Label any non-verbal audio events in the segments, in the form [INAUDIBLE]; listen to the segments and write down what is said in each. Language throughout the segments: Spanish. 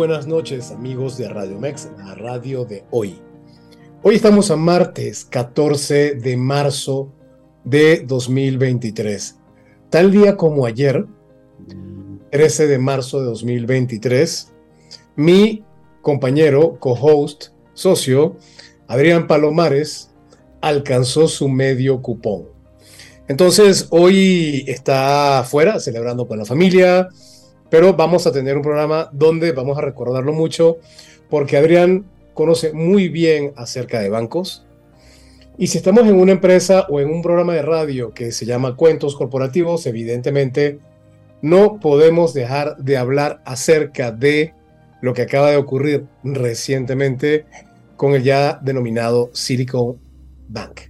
Buenas noches amigos de Radio Mex, la radio de hoy. Hoy estamos a martes 14 de marzo de 2023. Tal día como ayer, 13 de marzo de 2023, mi compañero, co-host, socio, Adrián Palomares, alcanzó su medio cupón. Entonces, hoy está afuera celebrando con la familia, pero vamos a tener un programa donde vamos a recordarlo mucho porque Adrián conoce muy bien acerca de bancos. Y si estamos en una empresa o en un programa de radio que se llama Cuentos Corporativos, evidentemente no podemos dejar de hablar acerca de lo que acaba de ocurrir recientemente con el ya denominado Silicon Bank.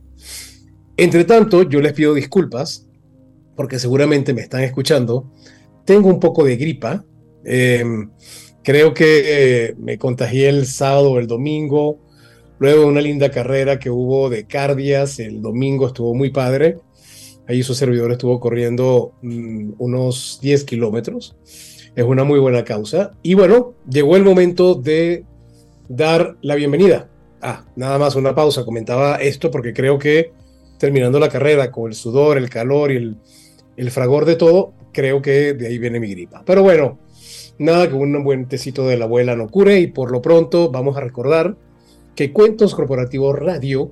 Entre tanto, yo les pido disculpas porque seguramente me están escuchando tengo un poco de gripa. Em, creo que eh, me contagié el sábado o el domingo, luego de una linda carrera que hubo de cardias. El domingo estuvo muy padre. Ahí su servidor estuvo corriendo mm, unos 10 kilómetros. Es una muy buena causa. Y bueno, llegó el momento de dar la bienvenida. Ah, nada más una pausa. Comentaba esto porque creo que terminando la carrera con el sudor, el calor y el, el fragor de todo, creo que de ahí viene mi gripa. Pero bueno, nada que un buen tecito de la abuela no cure y por lo pronto vamos a recordar que Cuentos Corporativos Radio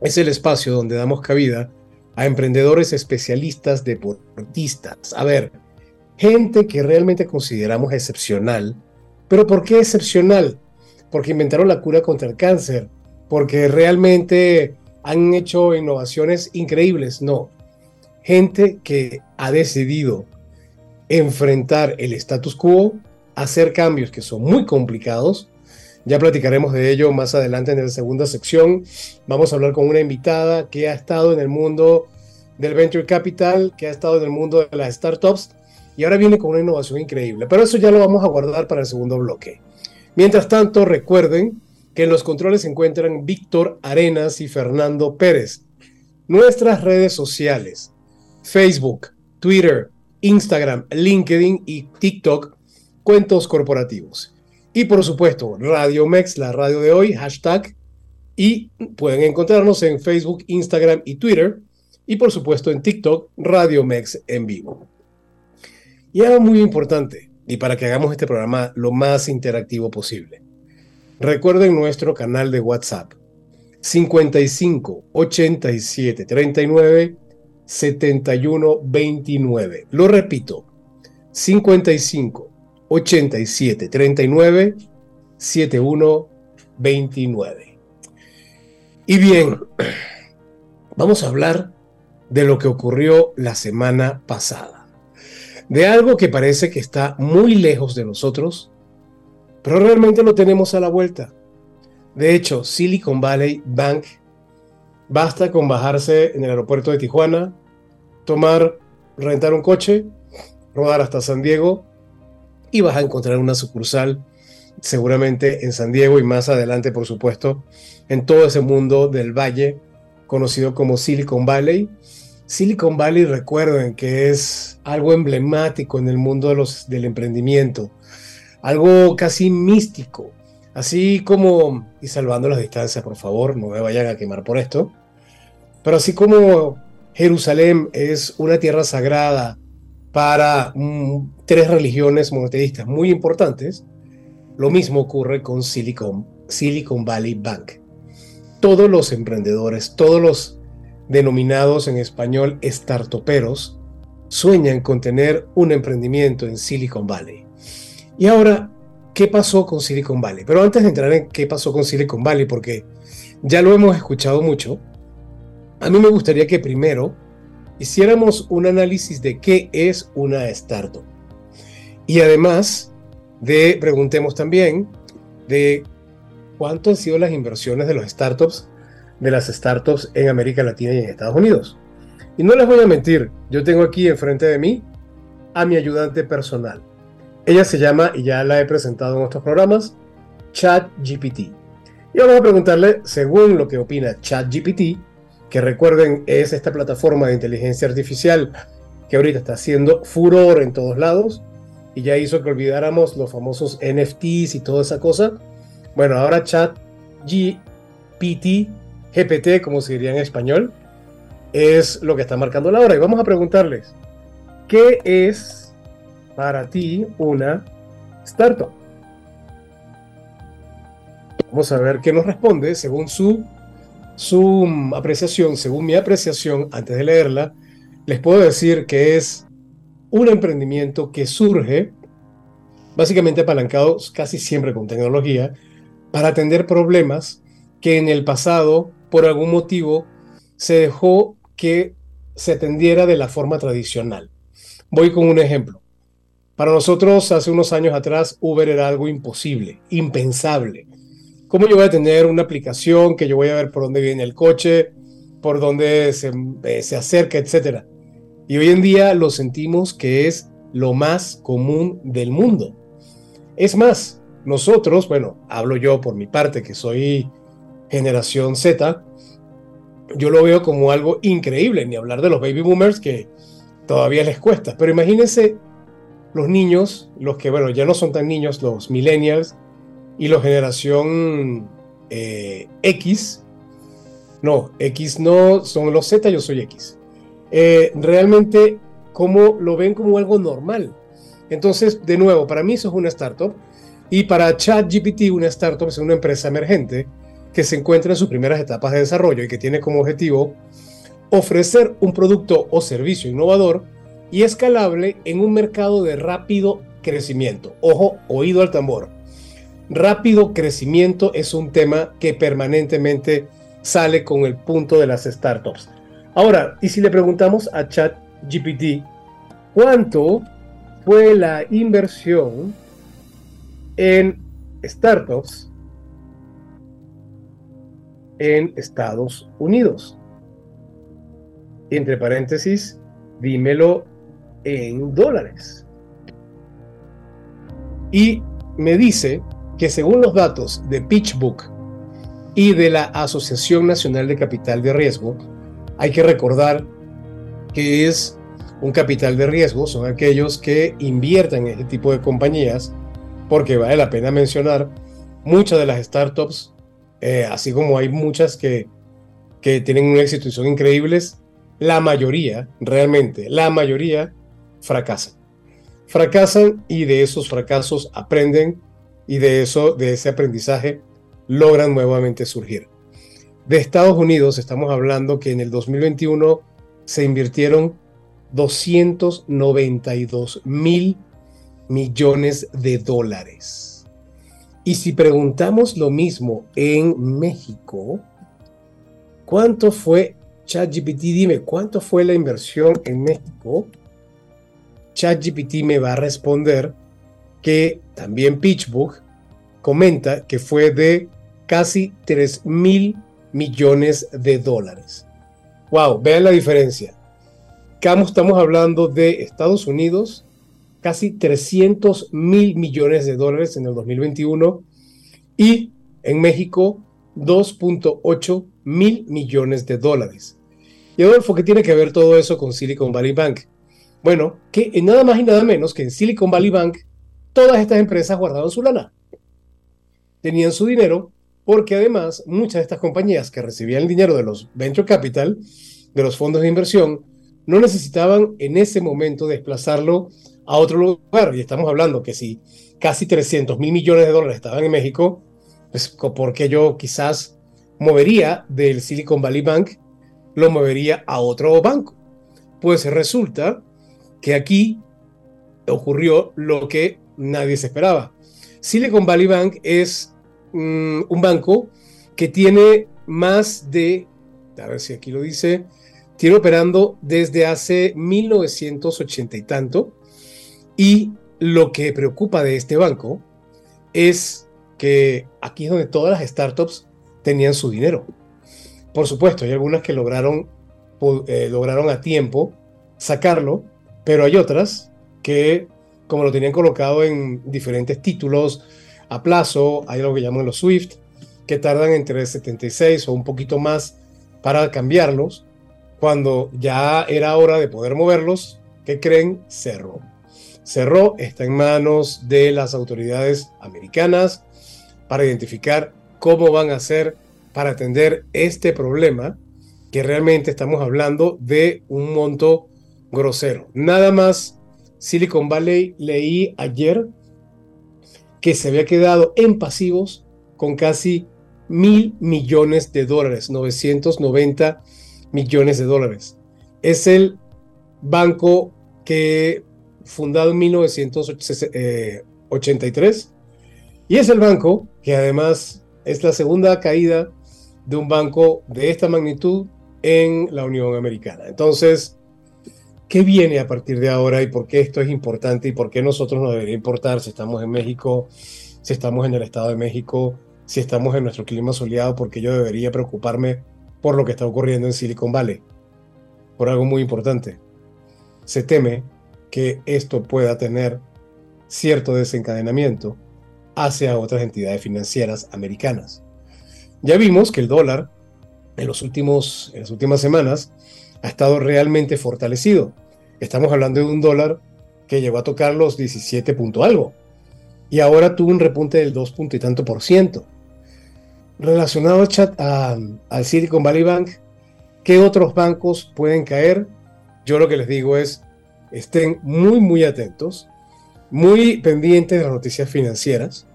es el espacio donde damos cabida a emprendedores especialistas deportistas. A ver, gente que realmente consideramos excepcional. Pero ¿por qué excepcional? Porque inventaron la cura contra el cáncer, porque realmente han hecho innovaciones increíbles. No, gente que ha decidido enfrentar el status quo, hacer cambios que son muy complicados. Ya platicaremos de ello más adelante en la segunda sección. Vamos a hablar con una invitada que ha estado en el mundo del venture capital, que ha estado en el mundo de las startups y ahora viene con una innovación increíble. Pero eso ya lo vamos a guardar para el segundo bloque. Mientras tanto, recuerden que en los controles se encuentran Víctor Arenas y Fernando Pérez. Nuestras redes sociales, Facebook, Twitter, Instagram, LinkedIn y TikTok, Cuentos Corporativos. Y por supuesto, Radio Mex, la radio de hoy, hashtag. Y pueden encontrarnos en Facebook, Instagram y Twitter. Y por supuesto en TikTok, Radio Mex en vivo. Y algo muy importante, y para que hagamos este programa lo más interactivo posible. Recuerden nuestro canal de WhatsApp 55 87 39 7129. Lo repito, 55 87 39 7129. Y bien, vamos a hablar de lo que ocurrió la semana pasada. De algo que parece que está muy lejos de nosotros, pero realmente lo tenemos a la vuelta. De hecho, Silicon Valley Bank Basta con bajarse en el aeropuerto de Tijuana, tomar, rentar un coche, rodar hasta San Diego y vas a encontrar una sucursal seguramente en San Diego y más adelante, por supuesto, en todo ese mundo del valle conocido como Silicon Valley. Silicon Valley, recuerden que es algo emblemático en el mundo de los, del emprendimiento, algo casi místico, así como, y salvando las distancias, por favor, no me vayan a quemar por esto, pero así como Jerusalén es una tierra sagrada para mm, tres religiones monoteístas muy importantes, lo mismo ocurre con Silicon, Valley Bank. Todos los emprendedores, todos los denominados en español startuperos, sueñan con tener un emprendimiento en Silicon Valley. Y ahora, ¿qué pasó con Silicon Valley? Pero antes de entrar en qué pasó con Silicon Valley, porque ya lo hemos escuchado mucho, a mí me gustaría que primero hiciéramos un análisis de qué es una startup. Y además de, preguntemos también, de cuánto han sido las inversiones de los startups, de las startups en América Latina y en Estados Unidos. Y no les voy a mentir, yo tengo aquí enfrente de mí a mi ayudante personal. Ella se llama, y ya la he presentado en otros programas, ChatGPT. Y vamos a preguntarle, según lo que opina ChatGPT, que recuerden es esta plataforma de inteligencia artificial que ahorita está haciendo furor en todos lados y ya hizo que olvidáramos los famosos NFTs y toda esa cosa. Bueno, ahora chat GPT, GPT como se diría en español, es lo que está marcando la hora. Y vamos a preguntarles, ¿qué es para ti una startup? Vamos a ver qué nos responde según su su apreciación, según mi apreciación, antes de leerla, les puedo decir que es un emprendimiento que surge básicamente apalancado casi siempre con tecnología para atender problemas que en el pasado, por algún motivo, se dejó que se atendiera de la forma tradicional. Voy con un ejemplo. Para nosotros, hace unos años atrás, Uber era algo imposible, impensable. ¿Cómo yo voy a tener una aplicación que yo voy a ver por dónde viene el coche, por dónde se, eh, se acerca, etcétera? Y hoy en día lo sentimos que es lo más común del mundo. Es más, nosotros, bueno, hablo yo por mi parte, que soy generación Z, yo lo veo como algo increíble, ni hablar de los baby boomers que todavía les cuesta. Pero imagínense los niños, los que, bueno, ya no son tan niños, los millennials, y la generación eh, X, no, X no, son los Z, yo soy X. Eh, realmente, como lo ven como algo normal. Entonces, de nuevo, para mí eso es una startup. Y para ChatGPT, una startup es una empresa emergente que se encuentra en sus primeras etapas de desarrollo y que tiene como objetivo ofrecer un producto o servicio innovador y escalable en un mercado de rápido crecimiento. Ojo, oído al tambor rápido crecimiento es un tema que permanentemente sale con el punto de las startups. Ahora, y si le preguntamos a ChatGPT, ¿cuánto fue la inversión en startups en Estados Unidos? Entre paréntesis, dímelo en dólares. Y me dice que según los datos de PitchBook y de la Asociación Nacional de Capital de Riesgo, hay que recordar que es un capital de riesgo, son aquellos que invierten en este tipo de compañías, porque vale la pena mencionar, muchas de las startups, eh, así como hay muchas que, que tienen un éxito y son increíbles, la mayoría, realmente, la mayoría fracasan. Fracasan y de esos fracasos aprenden y de eso, de ese aprendizaje, logran nuevamente surgir. De Estados Unidos estamos hablando que en el 2021 se invirtieron 292 mil millones de dólares. Y si preguntamos lo mismo en México, ¿cuánto fue ChatGPT? Dime, ¿cuánto fue la inversión en México? ChatGPT me va a responder que también PitchBook comenta que fue de casi 3 mil millones de dólares. Wow, vean la diferencia. Estamos hablando de Estados Unidos, casi 300 mil millones de dólares en el 2021 y en México 2.8 mil millones de dólares. Y Adolfo, ¿qué tiene que ver todo eso con Silicon Valley Bank? Bueno, que nada más y nada menos que en Silicon Valley Bank todas estas empresas guardaban su lana. Tenían su dinero porque además muchas de estas compañías que recibían el dinero de los venture capital, de los fondos de inversión, no necesitaban en ese momento desplazarlo a otro lugar. Y estamos hablando que si casi 300 mil millones de dólares estaban en México, pues porque yo quizás movería del Silicon Valley Bank, lo movería a otro banco. Pues resulta que aquí ocurrió lo que nadie se esperaba. Silicon Valley Bank es mm, un banco que tiene más de, a ver si aquí lo dice, tiene operando desde hace 1980 y tanto. Y lo que preocupa de este banco es que aquí es donde todas las startups tenían su dinero. Por supuesto, hay algunas que lograron, eh, lograron a tiempo sacarlo, pero hay otras que, como lo tenían colocado en diferentes títulos a plazo, hay lo que llaman los SWIFT, que tardan entre 76 o un poquito más para cambiarlos. Cuando ya era hora de poder moverlos, ¿qué creen? Cerró. Cerró, está en manos de las autoridades americanas para identificar cómo van a hacer para atender este problema, que realmente estamos hablando de un monto grosero. Nada más, Silicon Valley leí ayer que se había quedado en pasivos con casi mil millones de dólares, 990 millones de dólares. Es el banco que fundado en 1983 y es el banco que además es la segunda caída de un banco de esta magnitud en la Unión Americana. Entonces, ¿qué viene a partir de ahora y por qué esto es importante y por qué nosotros nos debería importar si estamos en México, si estamos en el Estado de México, si estamos en nuestro clima soleado, porque yo debería preocuparme por lo que está ocurriendo en Silicon Valley? Por algo muy importante. Se teme que esto pueda tener cierto desencadenamiento hacia otras entidades financieras americanas. Ya vimos que el dólar en, los últimos, en las últimas semanas ha estado realmente fortalecido. Estamos hablando de un dólar que llegó a tocar los 17 punto algo y ahora tuvo un repunte del 2 punto y tanto por ciento. Relacionado al Silicon Valley Bank, ¿qué otros bancos pueden caer? Yo lo que les digo es, estén muy, muy atentos, muy pendientes de las noticias financieras,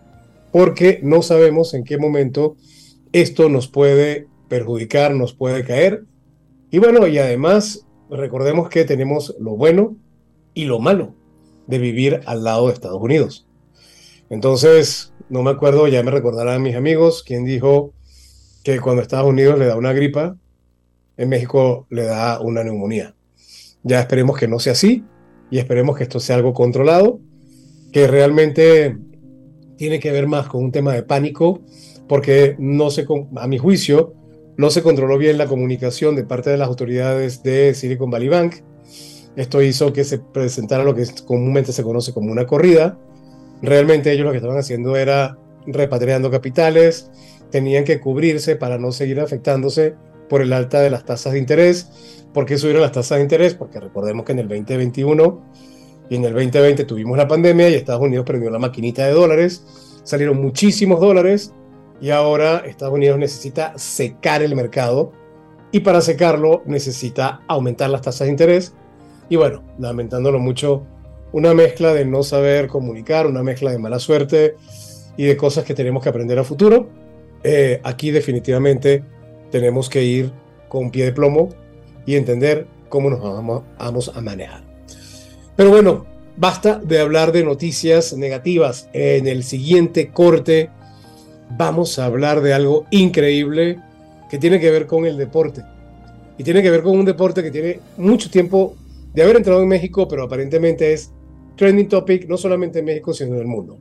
porque no sabemos en qué momento esto nos puede perjudicar, nos puede caer. Y bueno, y además recordemos que tenemos lo bueno y lo malo de vivir al lado de Estados Unidos. Entonces, no me acuerdo, ya me recordarán mis amigos, quien dijo que cuando Estados Unidos le da una gripa, en México le da una neumonía. Ya esperemos que no sea así y esperemos que esto sea algo controlado, que realmente tiene que ver más con un tema de pánico, porque no se, a mi juicio, no se controló bien la comunicación de parte de las autoridades de Silicon Valley Bank. Esto hizo que se presentara lo que comúnmente se conoce como una corrida, Realmente ellos lo que estaban haciendo era repatriando capitales, tenían que cubrirse para no seguir afectándose por el alta de las tasas de interés. ¿Por qué subieron las tasas de interés? Porque recordemos que en el 2021 y en el 2020 tuvimos la pandemia y Estados Unidos perdió la maquinita de dólares, salieron muchísimos dólares y ahora Estados Unidos necesita secar el mercado y para secarlo necesita aumentar las tasas de interés y bueno, lamentándolo mucho, una mezcla de no saber comunicar, una mezcla de mala suerte y de cosas que tenemos que aprender a futuro. Eh, aquí definitivamente tenemos que ir con pie de plomo y entender cómo nos vamos, vamos a manejar. Pero bueno, basta de hablar de noticias negativas. En el siguiente corte vamos a hablar de algo increíble que tiene que ver con el deporte. Y tiene que ver con un deporte que tiene mucho tiempo de haber entrado en México, pero aparentemente es trending topic no solamente en México, sino en el mundo.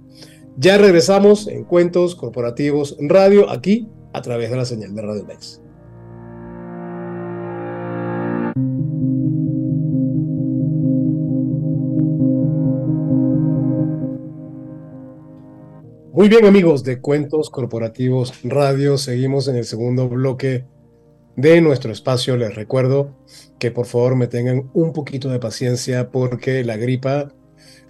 Ya regresamos en Cuentos Corporativos Radio, aquí a través de la señal de Radio Mex. Muy bien amigos de Cuentos Corporativos Radio, seguimos en el segundo bloque de nuestro espacio. Les recuerdo que por favor me tengan un poquito de paciencia porque la gripa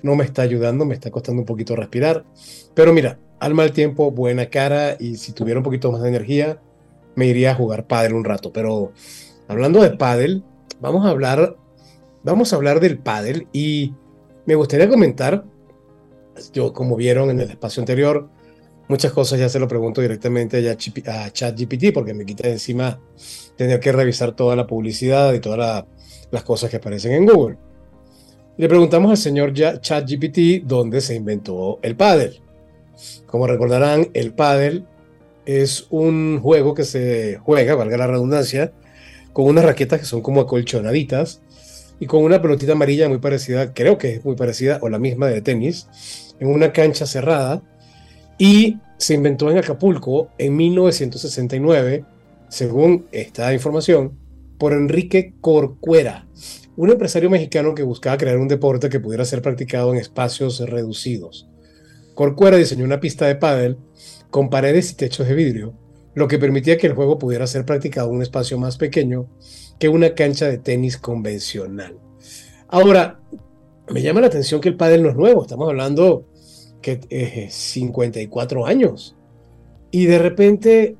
no me está ayudando, me está costando un poquito respirar. Pero mira, al mal tiempo, buena cara y si tuviera un poquito más de energía, me iría a jugar pádel un rato. Pero hablando de pádel, vamos a hablar vamos a hablar del pádel y me gustaría comentar, yo como vieron en el espacio anterior, muchas cosas ya se lo pregunto directamente a ChatGPT porque me quita de encima tener que revisar toda la publicidad y todas las cosas que aparecen en Google. Le preguntamos al señor ChatGPT dónde se inventó el pádel. Como recordarán, el pádel es un juego que se juega, valga la redundancia, con unas raquetas que son como acolchonaditas y con una pelotita amarilla muy parecida, creo que es muy parecida o la misma de tenis, en una cancha cerrada y se inventó en Acapulco en 1969, según esta información, por Enrique Corcuera, un empresario mexicano que buscaba crear un deporte que pudiera ser practicado en espacios reducidos. Corcuera diseñó una pista de pádel con paredes y techos de vidrio, lo que permitía que el juego pudiera ser practicado en un espacio más pequeño que una cancha de tenis convencional. Ahora, me llama la atención que el pádel no es nuevo, estamos hablando que eh, 54 años. Y de repente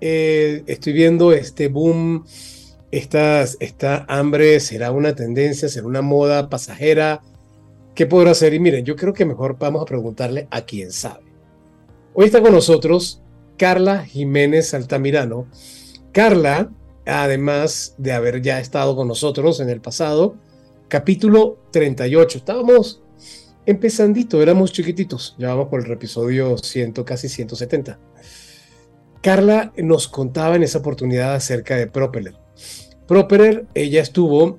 eh, estoy viendo este boom, esta, esta hambre, será una tendencia, será una moda pasajera. ¿Qué podrá hacer? Y miren, yo creo que mejor vamos a preguntarle a quien sabe. Hoy está con nosotros Carla Jiménez Altamirano. Carla, además de haber ya estado con nosotros en el pasado, capítulo 38. Estábamos empezandito, éramos chiquititos, ya vamos por el episodio 100, casi 170. Carla nos contaba en esa oportunidad acerca de Propeller. Propeller, ella estuvo,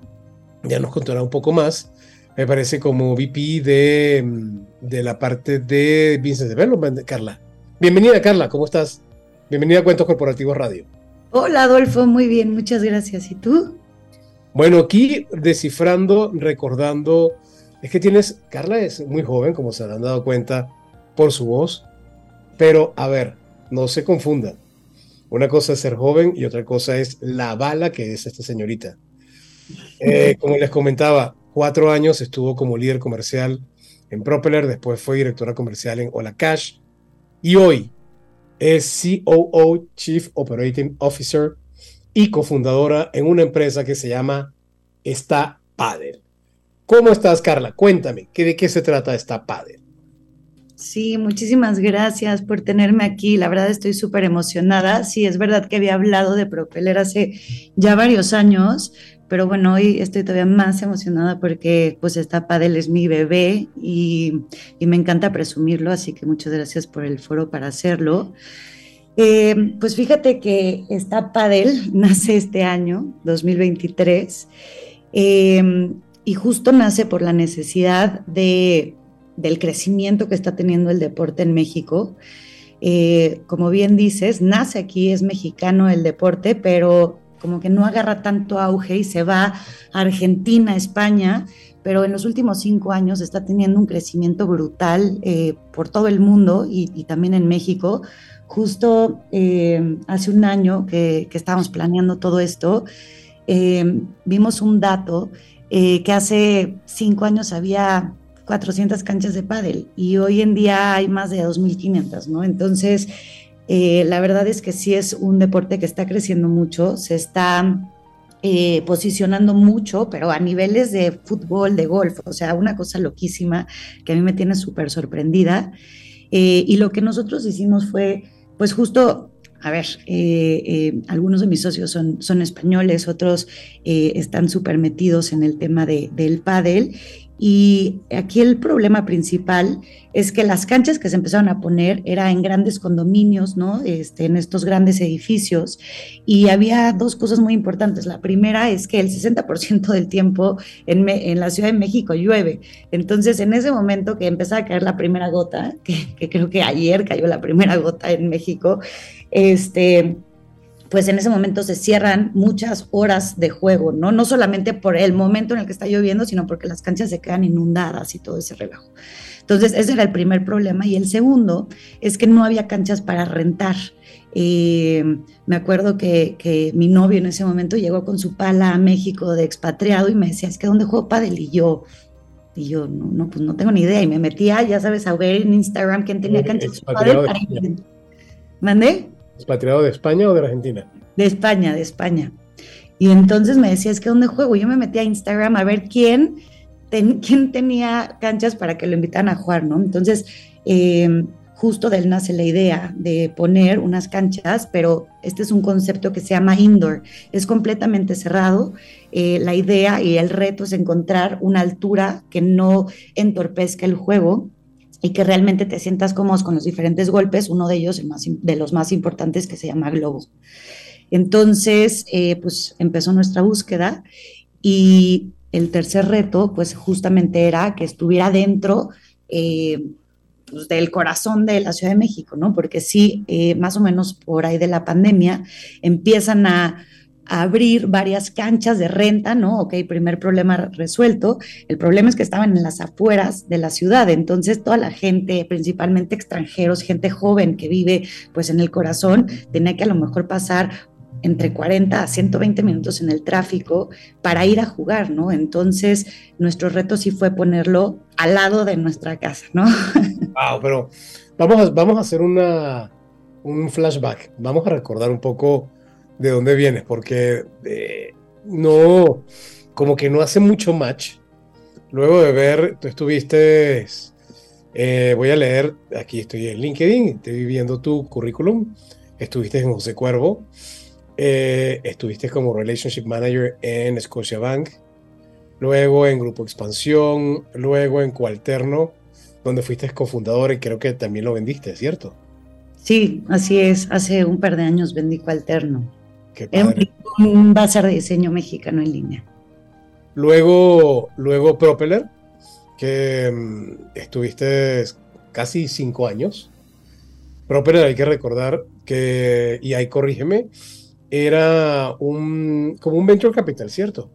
ya nos contará un poco más, me parece como VP de, de la parte de Business Development, Carla. Bienvenida, Carla, ¿cómo estás? Bienvenida a Cuentos Corporativos Radio. Hola, Adolfo, muy bien, muchas gracias. ¿Y tú? Bueno, aquí descifrando, recordando, es que tienes, Carla es muy joven, como se han dado cuenta por su voz, pero a ver, no se confundan. Una cosa es ser joven y otra cosa es la bala que es esta señorita. [LAUGHS] Eh, como les comentaba, cuatro años estuvo como líder comercial en Propeller, después fue directora comercial en Hola Cash, y hoy es COO, Chief Operating Officer y cofundadora en una empresa que se llama Está Padel. ¿Cómo estás, Carla? Cuéntame, ¿de qué se trata Está Padel? Sí, muchísimas gracias por tenerme aquí. La verdad estoy súper emocionada. Sí, es verdad que había hablado de Propeller hace ya varios años, pero bueno, hoy estoy todavía más emocionada porque pues esta Padel es mi bebé y, me encanta presumirlo, así que muchas gracias por el foro para hacerlo. Eh, pues fíjate que esta Padel [LAUGHS] nace este año, 2023, eh, y justo nace por la necesidad de, del crecimiento que está teniendo el deporte en México. Eh, como bien dices, nace aquí, es mexicano el deporte, pero como que no agarra tanto auge y se va a Argentina, España, pero en los últimos cinco años está teniendo un crecimiento brutal eh, por todo el mundo y, también en México. Justo eh, hace un año que, estábamos planeando todo esto, eh, vimos un dato que hace cinco años había 400 canchas de pádel y hoy en día hay más de 2.500, ¿no? Entonces, eh, la verdad es que sí es un deporte que está creciendo mucho, se está eh, posicionando mucho, pero a niveles de fútbol, de golf, o sea, una cosa loquísima que a mí me tiene súper sorprendida. Eh, y lo que nosotros hicimos fue, pues justo a ver, algunos de mis socios son, son españoles, otros están súper metidos en el tema de, del pádel y aquí el problema principal es que las canchas que se empezaron a poner eran en grandes condominios, ¿no? Este, en estos grandes edificios. Y había dos cosas muy importantes. La primera es que el 60% del tiempo en, en, la Ciudad de México llueve. Entonces, en ese momento que empezaba a caer la primera gota, que, que creo que ayer cayó la primera gota en México, este pues en ese momento se cierran muchas horas de juego, ¿no? No solamente por el momento en el que está lloviendo, sino porque las canchas se quedan inundadas y todo ese relajo. Entonces, ese era el primer problema. Y el segundo es que no había canchas para rentar. Eh, me acuerdo que, mi novio en ese momento llegó con su pala a México de expatriado y me decía, es que ¿dónde juego pádel? Y yo, y yo, no, no, pues no tengo ni idea. Y me metía, ya sabes, a ver en Instagram quién tenía canchas de pádel para ¿Mandé? ¿Expatriado de España o de Argentina? De España, de España. Y entonces me decía, es que ¿dónde juego? Yo me metí a Instagram a ver quién, [LAUGHS] quién tenía canchas para que lo invitaran a jugar, ¿no? Entonces, eh, justo de él nace la idea de poner unas canchas, pero este es un concepto que se llama indoor, es completamente cerrado. Eh, la idea y el reto es encontrar una altura que no entorpezca el juego y que realmente te sientas cómodos con los diferentes golpes, uno de ellos, el más, de los más importantes, que se llama globo. Entonces, eh, pues empezó nuestra búsqueda y el tercer reto, pues justamente era que estuviera dentro eh, pues, del corazón de la Ciudad de México, ¿no? Porque sí, eh, más o menos por ahí de la pandemia, empiezan a, abrir varias canchas de renta, ¿no? Ok, primer problema resuelto. El problema es que estaban en las afueras de la ciudad, entonces toda la gente, principalmente extranjeros, gente joven que vive pues en el corazón, tenía que a lo mejor pasar entre 40 a 120 minutos en el tráfico para ir a jugar, ¿no? Entonces, nuestro reto sí fue ponerlo al lado de nuestra casa, ¿no? [LAUGHS] Wow, pero vamos a, vamos a hacer una, un flashback, vamos a recordar un poco de dónde vienes, porque eh, no, como que no hace mucho match. Luego de ver, tú estuviste, eh, voy a leer, aquí estoy en LinkedIn, estoy viendo tu currículum, estuviste en José Cuervo, eh, estuviste como Relationship Manager en Scotiabank, luego en Grupo Expansión, luego en Coalterno, donde fuiste cofundador y creo que también lo vendiste, ¿cierto? Sí, así es. Hace un par de años vendí Coalterno. Padre. un bazar de diseño mexicano en línea. Luego, luego Propeller, que mm, estuviste casi cinco años. Propeller, hay que recordar que, y ahí corrígeme, era un, como un venture capital, ¿cierto?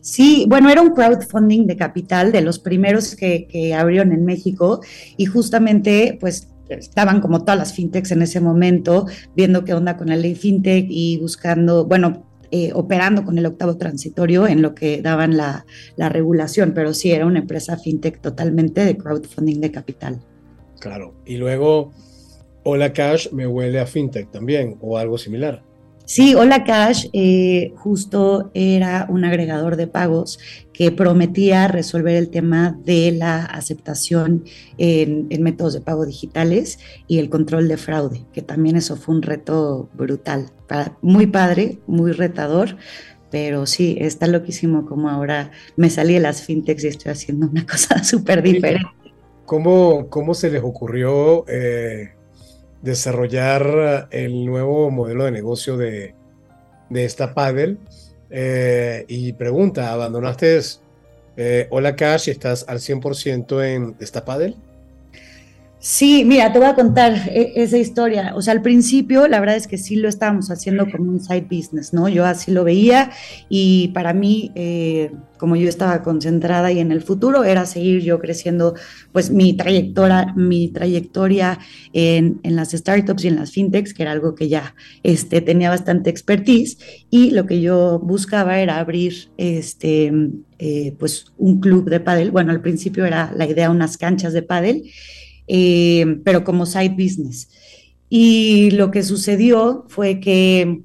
Sí, bueno, era un crowdfunding de capital de los primeros que, que abrieron en México y justamente pues estaban como todas las fintechs en ese momento, viendo qué onda con la ley fintech y buscando, bueno, eh, operando con el octavo transitorio en lo que daban la, la, regulación, pero sí era una empresa fintech totalmente de crowdfunding de capital. Claro, y luego Hola Cash me huele a fintech también o algo similar. Sí, Hola Cash eh, justo era un agregador de pagos que prometía resolver el tema de la aceptación en, métodos de pago digitales y el control de fraude, que también eso fue un reto brutal, muy padre, muy retador, pero sí, está loquísimo como ahora me salí de las fintechs y estoy haciendo una [LAUGHS] cosa súper diferente. ¿Cómo, ¿Cómo se les ocurrió eh, desarrollar el nuevo modelo de negocio de, esta Paddle. Eh, y pregunta, ¿abandonaste eh, Hola Cash y estás al 100% en esta Paddle? Sí, mira, te voy a contar e, esa historia. O sea, al principio, la verdad es que sí lo estábamos haciendo como un side business, ¿no? Yo así lo veía y para mí, eh, como yo estaba concentrada y en el futuro, era seguir yo creciendo, pues mi trayectoria, mi trayectoria en, las startups y en las fintechs, que era algo que ya este, tenía bastante expertise y lo que yo buscaba era abrir, este, eh, pues un club de pádel. Bueno, al principio era la idea unas canchas de pádel eh, pero como side business. Y lo que sucedió fue que,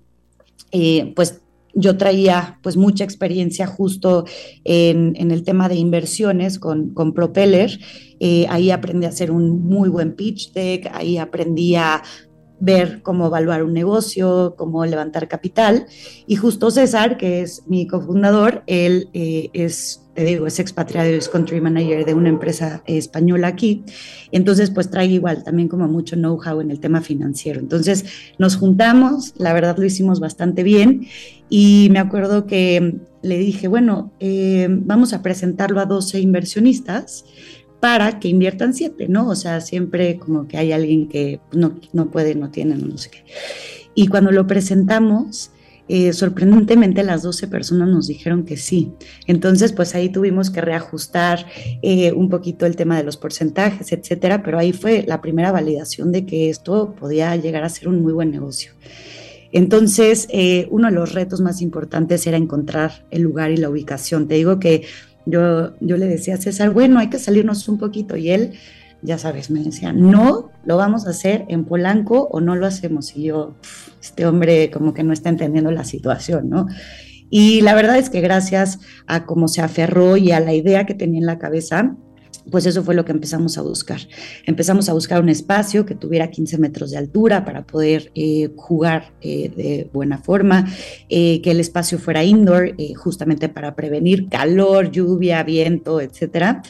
eh, pues, yo traía pues mucha experiencia justo en, el tema de inversiones con, con Propeller. Eh, ahí aprendí a hacer un muy buen pitch deck, ahí aprendí a ver cómo evaluar un negocio, cómo levantar capital. Y justo César, que es mi cofundador, él eh, es, te digo, es expatriado, es country manager de una empresa española aquí. Entonces, pues trae igual también como mucho know-how en el tema financiero. Entonces, nos juntamos, la verdad lo hicimos bastante bien. Y me acuerdo que le dije, bueno, eh, vamos a presentarlo a 12 inversionistas para que inviertan siete, ¿no? O sea, siempre como que hay alguien que no, no puede, no tiene, no sé qué. Y cuando lo presentamos, eh, sorprendentemente las 12 personas nos dijeron que sí. Entonces, pues ahí tuvimos que reajustar eh, un poquito el tema de los porcentajes, etcétera, pero ahí fue la primera validación de que esto podía llegar a ser un muy buen negocio. Entonces, eh, uno de los retos más importantes era encontrar el lugar y la ubicación. Te digo que yo, yo le decía a César, bueno, hay que salirnos un poquito y él ya sabes, me decían, no, lo vamos a hacer en Polanco o no lo hacemos. Y yo, este hombre como que no está entendiendo la situación, ¿no? Y la verdad es que gracias a cómo se aferró y a la idea que tenía en la cabeza, pues eso fue lo que empezamos a buscar. Empezamos a buscar un espacio que tuviera 15 metros de altura para poder eh, jugar eh, de buena forma, eh, que el espacio fuera indoor, justamente para prevenir calor, lluvia, viento, etcétera.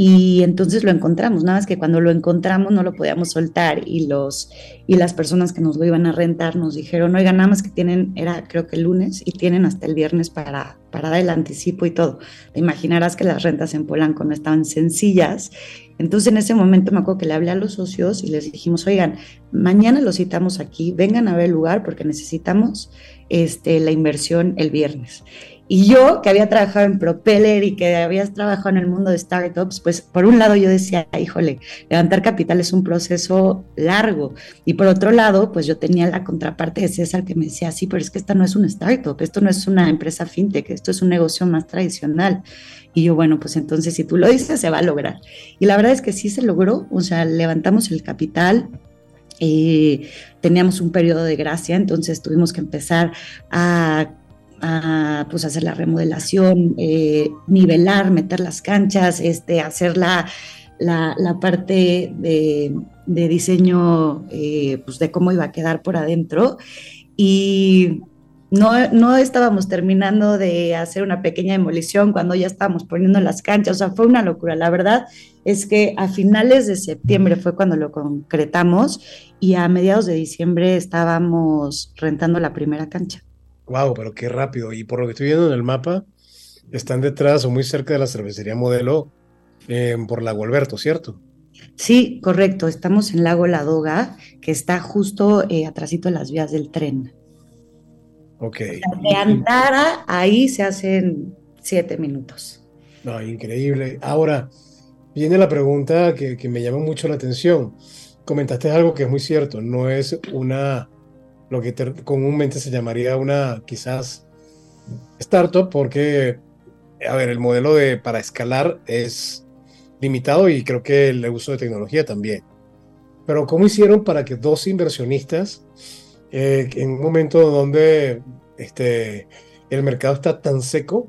Y entonces lo encontramos, nada más que cuando lo encontramos no lo podíamos soltar y, los, y las personas que nos lo iban a rentar nos dijeron, oigan, nada más que tienen, era creo que el lunes y tienen hasta el viernes para, para dar el anticipo y todo. Te imaginarás que las rentas en Polanco no estaban sencillas. Entonces en ese momento me acuerdo que le hablé a los socios y les dijimos, oigan, mañana los citamos aquí, vengan a ver el lugar porque necesitamos este, la inversión el viernes. Y yo, que había trabajado en Propeller y que había trabajado en el mundo de startups, pues por un lado yo decía, híjole, levantar capital es un proceso largo. Y por otro lado, pues yo tenía la contraparte de César que me decía, sí, pero es que esta no es una startup, esto no es una empresa fintech, esto es un negocio más tradicional. Y yo, bueno, pues entonces si tú lo dices, se va a lograr. Y la verdad es que sí se logró, o sea, levantamos el capital, eh, teníamos un periodo de gracia, entonces tuvimos que empezar a a pues, hacer la remodelación, eh, nivelar, meter las canchas, este, hacer la, la, parte de, diseño eh, pues, de cómo iba a quedar por adentro. Y no, no, estábamos terminando de hacer una pequeña demolición cuando ya estábamos poniendo las canchas, o sea, fue una locura. La verdad es que a finales de septiembre fue cuando lo concretamos y a mediados de diciembre estábamos rentando la primera cancha. Wow, pero qué rápido. Y por lo que estoy viendo en el mapa, están detrás o muy cerca de la cervecería modelo eh, por Lago Alberto, ¿cierto? Sí, correcto. Estamos en Lago Ladoga, que está justo eh, atrásito de las vías del tren. Ok. de Antara, ahí se hacen siete minutos. No, increíble. Ahora, viene la pregunta que, que me llama mucho la atención. Comentaste algo que es muy cierto, no es una lo que comúnmente se llamaría una quizás startup, porque, a ver, el modelo de, para escalar es limitado y creo que el uso de tecnología también. Pero ¿cómo hicieron para que dos inversionistas, eh, en un momento donde este, el mercado está tan seco,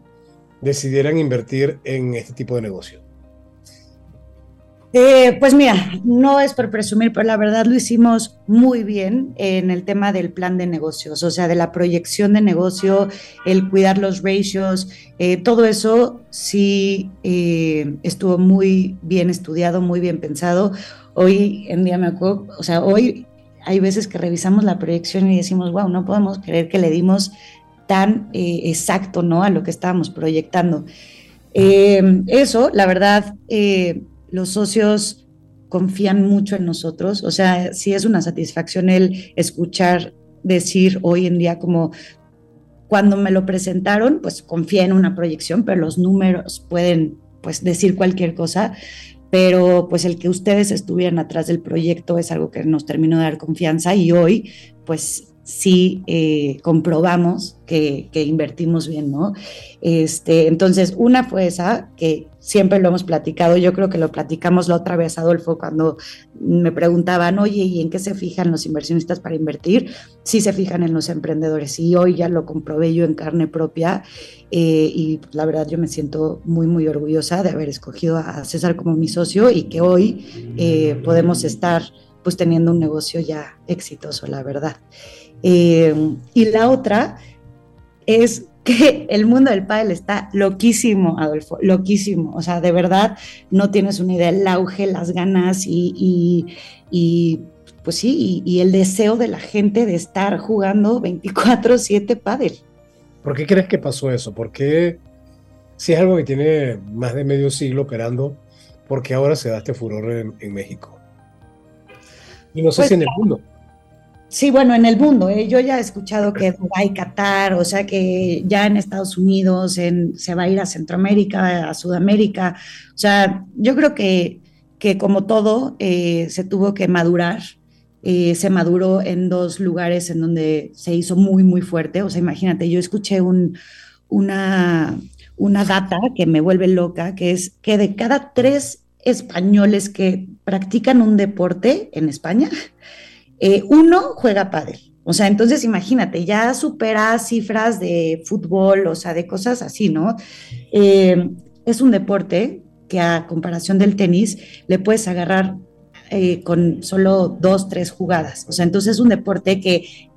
decidieran invertir en este tipo de negocio? Eh, pues mira, no es por presumir, pero la verdad lo hicimos muy bien en el tema del plan de negocios, o sea, de la proyección de negocio, el cuidar los ratios, eh, todo eso sí eh, estuvo muy bien estudiado, muy bien pensado. Hoy en día me acuerdo, o sea, hoy hay veces que revisamos la proyección y decimos, wow, no podemos creer que le dimos tan exacto, ¿no? A lo que estábamos proyectando. eso, la verdad, los socios confían mucho en nosotros, o sea, sí es una satisfacción el escuchar decir hoy en día como cuando me lo presentaron, pues confía en una proyección, pero los números pueden pues decir cualquier cosa, pero pues el que ustedes estuvieran atrás del proyecto es algo que nos terminó de dar confianza y hoy pues sí eh, comprobamos que, invertimos bien, ¿no? Este, entonces, una fue esa, que siempre lo hemos platicado, yo creo que lo platicamos la otra vez, Adolfo, cuando me preguntaban, oye, ¿y en qué se fijan los inversionistas para invertir? Sí se fijan en los emprendedores y hoy ya lo comprobé yo en carne propia eh, y la verdad yo me siento muy, muy orgullosa de haber escogido a César como mi socio y que hoy eh, podemos estar pues teniendo un negocio ya exitoso, la verdad. Eh, y la otra es que [LAUGHS] el mundo del pádel está loquísimo, Adolfo, loquísimo. O sea, de verdad no tienes una idea, el auge, las ganas y, pues sí, y, el deseo de la gente de estar jugando 24/7 pádel. ¿Por qué crees que pasó eso? ¿Por qué, si es algo que tiene más de medio siglo operando, por qué ahora se da este furor en, México? Y no sé pues si en el mundo. Sí, bueno, en el mundo, ¿eh? yo ya he escuchado que Dubái, Qatar, o sea que ya en Estados Unidos en, se va a ir a Centroamérica, a Sudamérica, o sea, yo creo que, que como todo eh, se tuvo que madurar, eh, se maduró en dos lugares en donde se hizo muy, muy fuerte, o sea, imagínate, yo escuché un, una, una data que me vuelve loca, que es que de cada tres españoles que practican un deporte en España, eh, uno juega pádel. O sea, entonces imagínate, ya supera cifras de fútbol, o sea, de cosas así, ¿no? Eh, es un deporte que a comparación del tenis le puedes agarrar eh, con solo dos, tres jugadas. O sea, entonces es un deporte que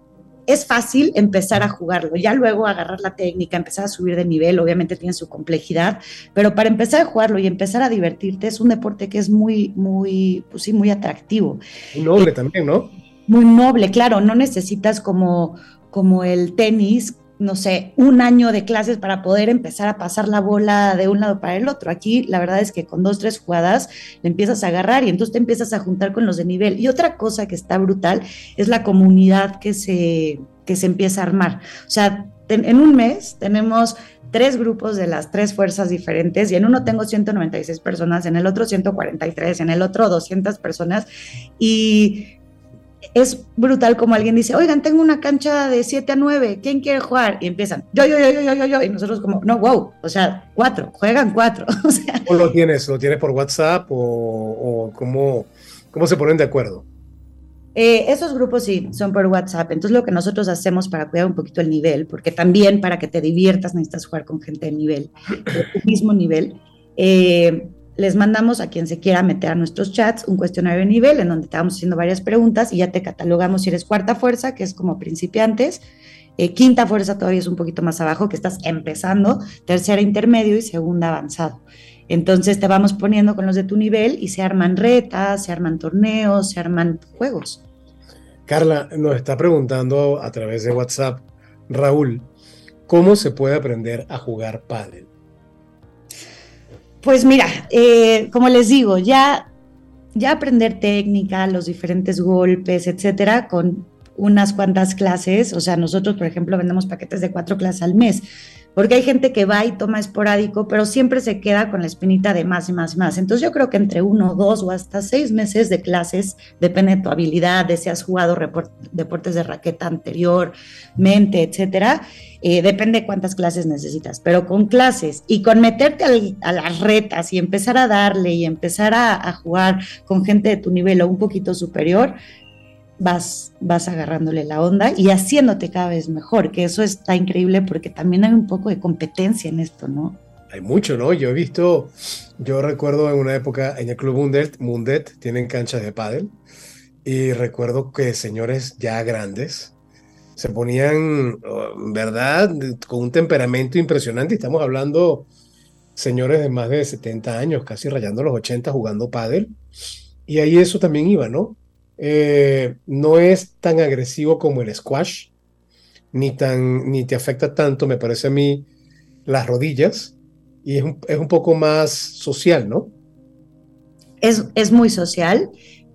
es fácil empezar a jugarlo, ya luego agarrar la técnica, empezar a subir de nivel, obviamente tiene su complejidad, pero para empezar a jugarlo y empezar a divertirte es un deporte que es muy, muy, pues sí, muy atractivo. Muy noble también, ¿no? Muy noble, claro, no necesitas como, como el tenis, no sé, un año de clases para poder empezar a pasar la bola de un lado para el otro. Aquí la verdad es que con dos, tres jugadas le empiezas a agarrar y entonces te empiezas a juntar con los de nivel. Y otra cosa que está brutal es la comunidad que se, que se empieza a armar. O sea, en un mes tenemos tres grupos de las tres fuerzas diferentes y en uno tengo 196 personas, en el otro 143, en el otro 200 personas y es brutal como alguien dice, oigan, tengo una cancha de 7 a 9, ¿quién quiere jugar? Y empiezan, yo, yo, yo, yo, yo, yo, y nosotros como, no, wow, o sea, cuatro, juegan cuatro. [LAUGHS] o sea, ¿Cómo lo tienes? ¿Lo tienes por WhatsApp o, o cómo, cómo se ponen de acuerdo? Eh, esos grupos sí, son por WhatsApp. Entonces lo que nosotros hacemos para cuidar un poquito el nivel, porque también para que te diviertas necesitas jugar con gente de nivel, de tu mismo nivel. Eh, les mandamos a quien se quiera meter a nuestros chats un cuestionario de nivel en donde te haciendo varias preguntas y ya te catalogamos si eres cuarta fuerza, que es como principiantes, eh, quinta fuerza todavía es un poquito más abajo, que estás empezando, tercera intermedio y segunda avanzado. Entonces te vamos poniendo con los de tu nivel y se arman retas, se arman torneos, se arman juegos. Carla nos está preguntando a través de WhatsApp, Raúl, ¿cómo se puede aprender a jugar pádel? Pues mira, eh, como les digo, ya, ya aprender técnica, los diferentes golpes, etcétera, con unas cuantas clases. O sea, nosotros, por ejemplo, vendemos paquetes de cuatro clases al mes porque hay gente que va y toma esporádico, pero siempre se queda con la espinita de más y más y más. Entonces yo creo que entre uno, dos o hasta seis meses de clases, depende de tu habilidad, de si has jugado deportes de raqueta anteriormente, etcétera, eh, depende de cuántas clases necesitas, pero con clases y con meterte a las retas y empezar a darle y empezar a jugar con gente de tu nivel o un poquito superior, vas, vas agarrándole la onda y haciéndote cada vez mejor, que eso está increíble porque también hay un poco de competencia en esto, ¿no? Hay mucho, ¿no? Yo he visto, yo recuerdo en una época en el Club Mundet, Mundet tienen canchas de pádel y recuerdo que señores ya grandes se ponían, oh, ¿verdad? Con un temperamento impresionante. Estamos hablando señores de más de 70 años, casi rayando los 80 jugando pádel. Y ahí eso también iba, ¿no? Eh, no es tan agresivo como el squash, ni, tan, ni te afecta tanto, me parece a mí, las rodillas, y es un, es un poco más social, ¿no? Es, es, muy social,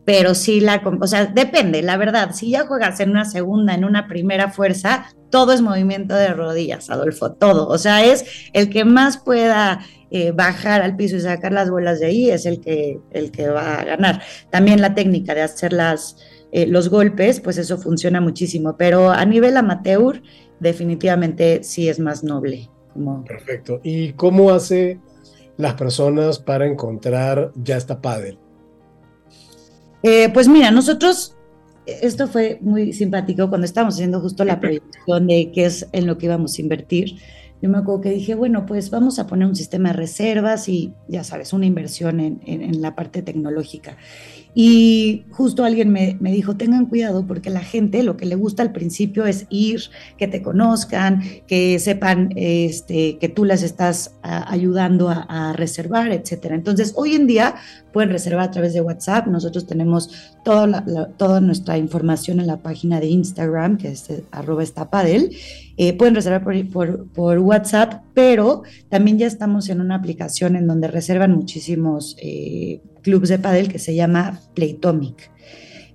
pero sí la, o sea, depende, la verdad, si ya juegas en una segunda, en una primera fuerza, todo es movimiento de rodillas, Adolfo, todo, o sea, es el que más pueda eh, bajar al piso y sacar las bolas de ahí es el que, el que va a ganar. También la técnica de hacer las, eh, los golpes, pues eso funciona muchísimo, pero a nivel amateur definitivamente sí es más noble. Como... Perfecto. ¿Y cómo hace las personas para encontrar ya esta pádel? Eh, pues mira, nosotros esto fue muy simpático cuando estábamos haciendo justo la [LAUGHS] proyección de qué es en lo que íbamos a invertir yo me acuerdo que dije, bueno, pues vamos a poner un sistema de reservas y ya sabes, una inversión en, en, la parte tecnológica. Y justo alguien me, me, dijo, tengan cuidado porque la gente lo que le gusta al principio es ir, que te conozcan, que sepan este, que tú las estás ayudando a, reservar, etcétera. Entonces, hoy en día pueden reservar a través de WhatsApp. Nosotros tenemos toda, toda nuestra información en la página de Instagram, que es arroba estapadel. Eh, pueden reservar por, por, por, WhatsApp, pero también ya estamos en una aplicación en donde reservan muchísimos eh, clubes de padel que se llama Playtomic.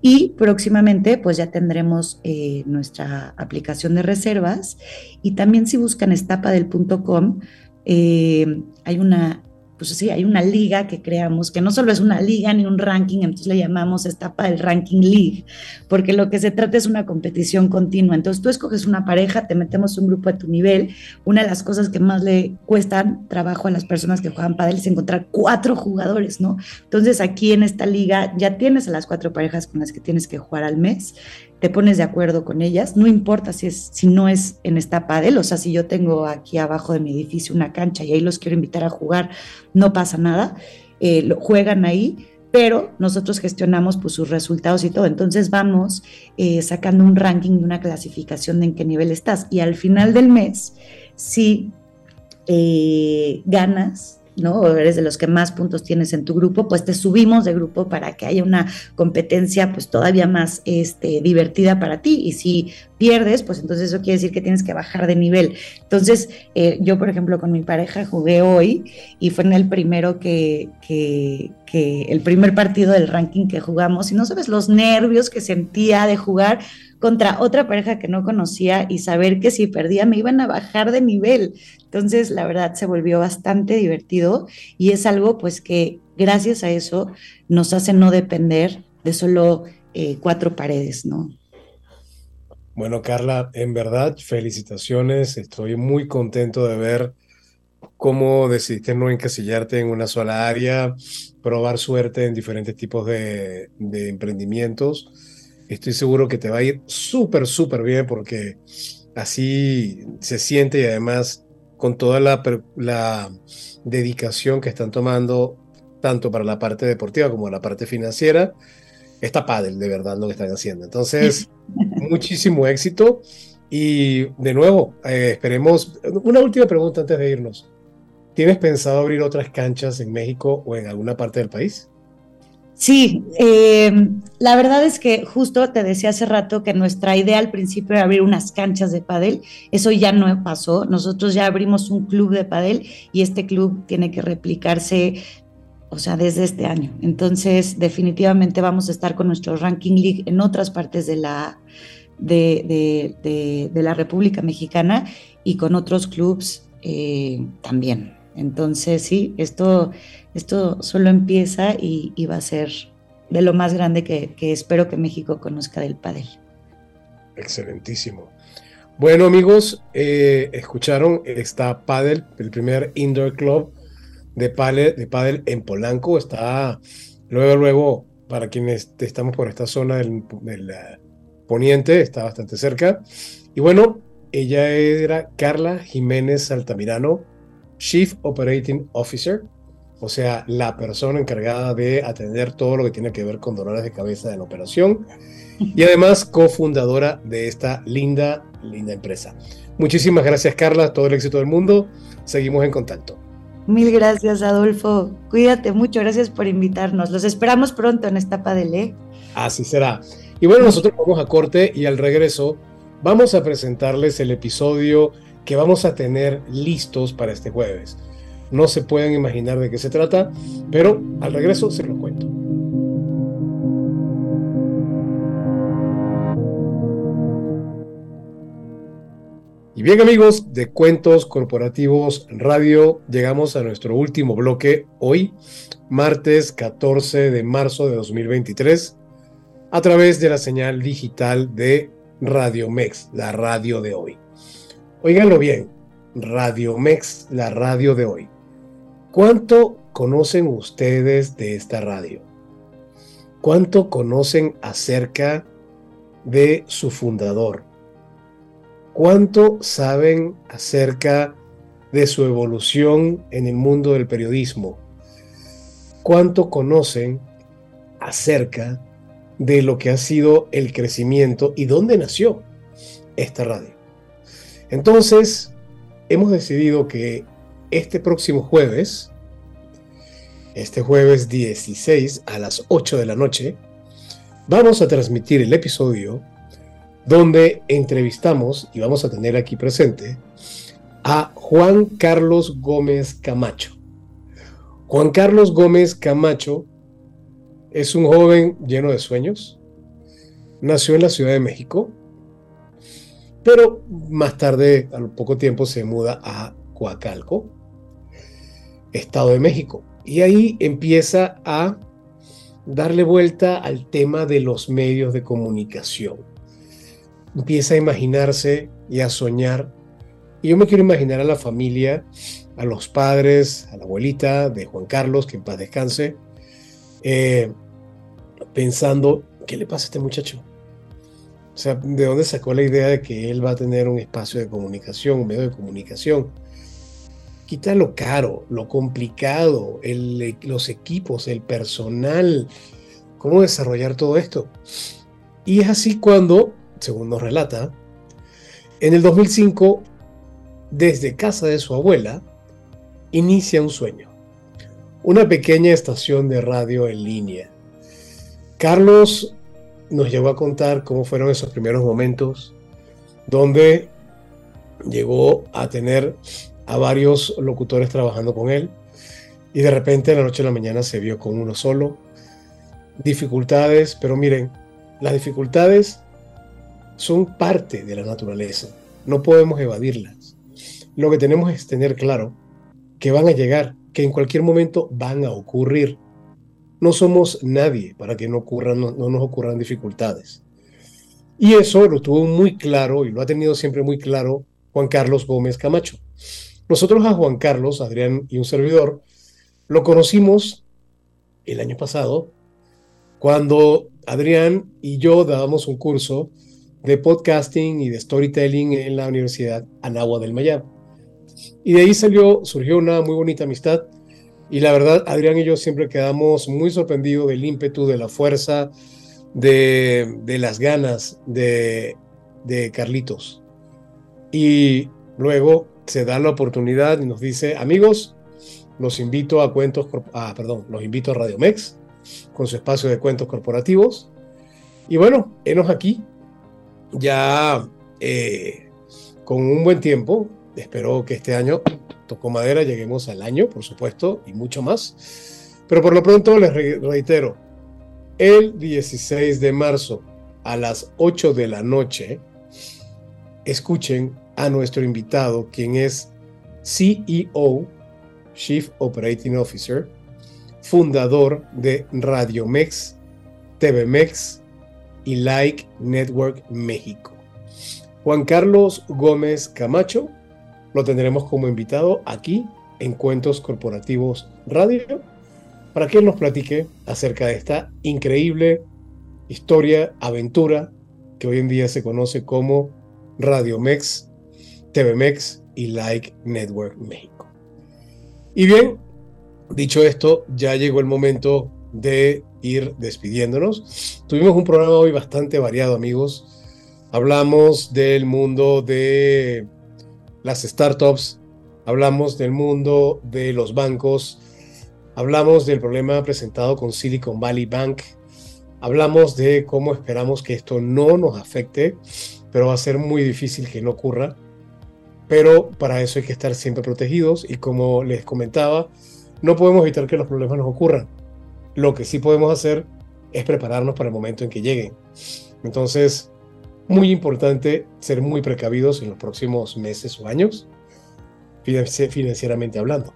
Y próximamente pues ya tendremos eh, nuestra aplicación de reservas y también si buscan estapadel.com eh, hay una pues sí, hay una liga que creamos, que no solo es una liga ni un ranking, entonces le llamamos etapa del ranking league, porque lo que se trata es una competición continua. Entonces tú escoges una pareja, te metemos un grupo a tu nivel. Una de las cosas que más le cuestan trabajo a las personas que juegan pádel es encontrar cuatro jugadores, ¿no? Entonces aquí en esta liga ya tienes a las cuatro parejas con las que tienes que jugar al mes te pones de acuerdo con ellas, no importa si, es, si no es en esta padel, o sea, si yo tengo aquí abajo de mi edificio una cancha y ahí los quiero invitar a jugar, no pasa nada, eh, lo, juegan ahí, pero nosotros gestionamos pues, sus resultados y todo. Entonces vamos eh, sacando un ranking una clasificación de en qué nivel estás. Y al final del mes, si eh, ganas, ¿no? O eres de los que más puntos tienes en tu grupo, pues te subimos de grupo para que haya una competencia pues todavía más este, divertida para ti. Y si pierdes, pues entonces eso quiere decir que tienes que bajar de nivel. Entonces, eh, yo, por ejemplo, con mi pareja jugué hoy y fue en el primero que, que, que, el primer partido del ranking que jugamos y no sabes los nervios que sentía de jugar contra otra pareja que no conocía y saber que si perdía me iban a bajar de nivel. Entonces, la verdad, se volvió bastante divertido y es algo pues que gracias a eso nos hace no depender de solo eh, cuatro paredes, ¿no? Bueno, Carla, en verdad, felicitaciones. Estoy muy contento de ver cómo decidiste no encasillarte en una sola área, probar suerte en diferentes tipos de, de emprendimientos Estoy seguro que te va a ir súper, súper bien porque así se siente y además con toda la, la dedicación que están tomando, tanto para la parte deportiva como la parte financiera, está padre de verdad lo que están haciendo. Entonces, [LAUGHS] muchísimo éxito. Y de nuevo, eh, esperemos. Una última pregunta antes de irnos. ¿Tienes pensado abrir otras canchas en México o en alguna parte del país? Sí, eh, la verdad es que justo te decía hace rato que nuestra idea al principio era abrir unas canchas de padel, eso ya no pasó, nosotros ya abrimos un club de padel y este club tiene que replicarse, o sea, desde este año. Entonces, definitivamente vamos a estar con nuestro ranking league en otras partes de la, de, de, la República Mexicana y con otros clubs eh, también. Entonces, sí, esto esto solo empieza y, va a ser de lo más grande que, espero que México conozca del pádel. Excelentísimo. Bueno amigos, eh, escucharon, está Padel, el primer indoor club de pádel, de pádel en Polanco. Está luego, luego, para quienes estamos por esta zona del, del eh, poniente, está bastante cerca. Y bueno, ella era Carla Jiménez Altamirano, Chief Operating Officer o sea, la persona encargada de atender todo lo que tiene que ver con dolores de cabeza de la operación y además cofundadora de esta linda, linda empresa. Muchísimas gracias Carla, todo el éxito del mundo, seguimos en contacto. Mil gracias Adolfo, cuídate mucho, gracias por invitarnos, los esperamos pronto en esta Padele. Así será. Y bueno, nosotros vamos a corte y al regreso vamos a presentarles el episodio que vamos a tener listos para este jueves. No se pueden imaginar de qué se trata, pero al regreso se los cuento. Y bien amigos de Cuentos Corporativos Radio, llegamos a nuestro último bloque hoy, martes 14 de marzo de 2023, a través de la señal digital de Radio Mex, la radio de hoy. Óiganlo bien, Radio Mex, la radio de hoy. ¿Cuánto conocen ustedes de esta radio? ¿Cuánto conocen acerca de su fundador? ¿Cuánto saben acerca de su evolución en el mundo del periodismo? ¿Cuánto conocen acerca de lo que ha sido el crecimiento y dónde nació esta radio? Entonces, hemos decidido que este próximo jueves, este jueves 16 a las 8 de la noche, vamos a transmitir el episodio donde entrevistamos y vamos a tener aquí presente a Juan Carlos Gómez Camacho. Juan Carlos Gómez Camacho es un joven lleno de sueños. Nació en la Ciudad de México, pero más tarde, a poco tiempo, se muda a Coacalco Estado de México. Y ahí empieza a darle vuelta al tema de los medios de comunicación. Empieza a imaginarse y a soñar. Y yo me quiero imaginar a la familia, a los padres, a la abuelita de Juan Carlos, que en paz descanse, eh, pensando, ¿qué le pasa a este muchacho? O sea, ¿de dónde sacó la idea de que él va a tener un espacio de comunicación, un medio de comunicación? Quita lo caro, lo complicado, los equipos, el personal, cómo desarrollar todo esto. Y es así cuando, según nos relata, en el 2005, desde casa de su abuela, inicia un sueño. Una pequeña estación de radio en línea. Carlos nos llegó a contar cómo fueron esos primeros momentos, donde llegó a tener a varios locutores trabajando con él y de repente en la noche a la mañana se vio con uno solo. Dificultades, pero miren, las dificultades son parte de la naturaleza, no podemos evadirlas. Lo que tenemos es tener claro que van a llegar, que en cualquier momento van a ocurrir no somos nadie para que no, ocurran, no, nos ocurran dificultades. Y eso lo tuvo muy claro y lo ha tenido siempre muy claro Juan Carlos Gómez Camacho. Nosotros a Juan Carlos, Adrián y un servidor, lo conocimos el año pasado cuando Adrián y yo dábamos un curso de podcasting y de storytelling en la Universidad Anagua del Mayab. Y de ahí salió, surgió una muy bonita amistad y la verdad, Adrián y yo siempre quedamos muy sorprendidos del ímpetu, de la fuerza, de, las ganas de, Carlitos. Y luego se da la oportunidad y nos dice, amigos, los invito a cuentos, ah, perdón, los invito a Radio Mex con su espacio de cuentos corporativos. Y bueno, enos aquí, ya eh, con un buen tiempo, espero que este año con madera, lleguemos al año, por supuesto, y mucho más. Pero por lo pronto les reitero, el 16 de marzo a las 8 de la noche, escuchen a nuestro invitado, quien es CEO, Chief Operating Officer, fundador de Radiomex, TVMex y Like Network México. Juan Carlos Gómez Camacho, lo tendremos como invitado aquí en Cuentos Corporativos Radio para que él nos platique acerca de esta increíble historia, aventura que hoy en día se conoce como Radio Mex, TV Mex y Like Network México. Y bien, dicho esto, ya llegó el momento de ir despidiéndonos. Tuvimos un programa hoy bastante variado, amigos. Hablamos del mundo de las startups, hablamos del mundo de los bancos, hablamos del problema presentado con Silicon Valley Bank, hablamos de cómo esperamos que esto no nos afecte, pero va a ser muy difícil que no ocurra. Pero para eso hay que estar siempre protegidos y como les comentaba, no podemos evitar que los problemas nos ocurran. Lo que sí podemos hacer es prepararnos para el momento en que lleguen. Entonces, muy importante ser muy precavidos en los próximos meses o años, financieramente hablando.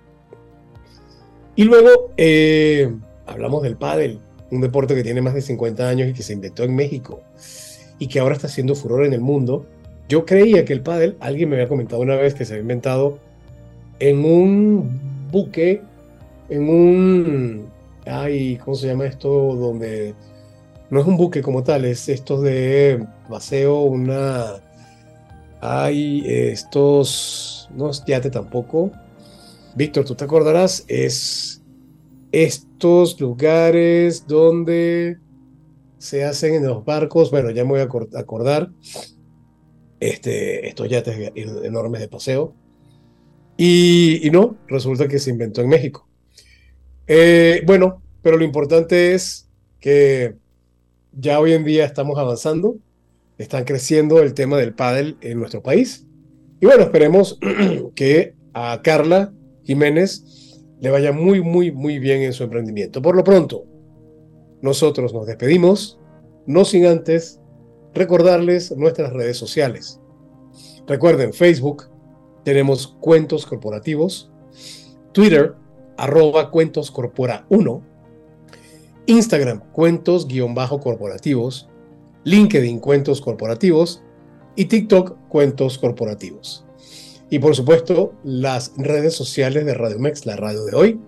Y luego eh, hablamos del pádel, un deporte que tiene más de 50 años y que se inventó en México y que ahora está haciendo furor en el mundo. Yo creía que el pádel, alguien me había comentado una vez que se había inventado en un buque, en un, ay, ¿cómo se llama esto? Donde no es un buque como tal, es estos de paseo, una... Hay estos, no es yate tampoco. Víctor, tú te acordarás, es estos lugares donde se hacen en los barcos, bueno, ya me voy a acordar, este, estos yates enormes de paseo. Y, no, resulta que se inventó en México. Eh, bueno, pero lo importante es que ya hoy en día estamos avanzando, están creciendo el tema del pádel en nuestro país. Y bueno, esperemos [CLEARS THROAT] que a Carla Jiménez le vaya muy, muy, muy bien en su emprendimiento. Por lo pronto, nosotros nos despedimos, no sin antes recordarles nuestras redes sociales. Recuerden, Facebook tenemos cuentos corporativos, Twitter arroba cuentos corpora 1, Instagram cuentos-corporativos, LinkedIn cuentos corporativos y TikTok cuentos corporativos. Y por supuesto, las redes sociales de Radio Mex, la radio de hoy,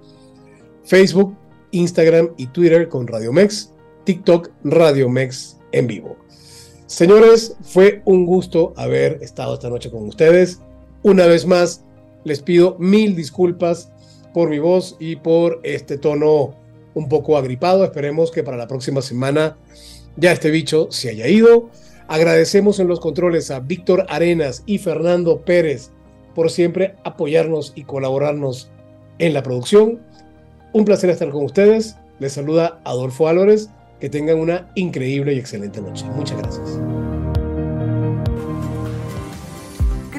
Facebook, Instagram y Twitter con Radio Mex, TikTok Radio Mex en vivo. Señores, fue un gusto haber estado esta noche con ustedes. Una vez más, les pido mil disculpas por mi voz y por este tono un poco agripado. Esperemos que para la próxima semana ya este bicho se haya ido. Agradecemos en los controles a Víctor Arenas y Fernando Pérez por siempre apoyarnos y colaborarnos en la producción. Un placer estar con ustedes. Les saluda Adolfo Álvarez. Que tengan una increíble y excelente noche. Muchas gracias.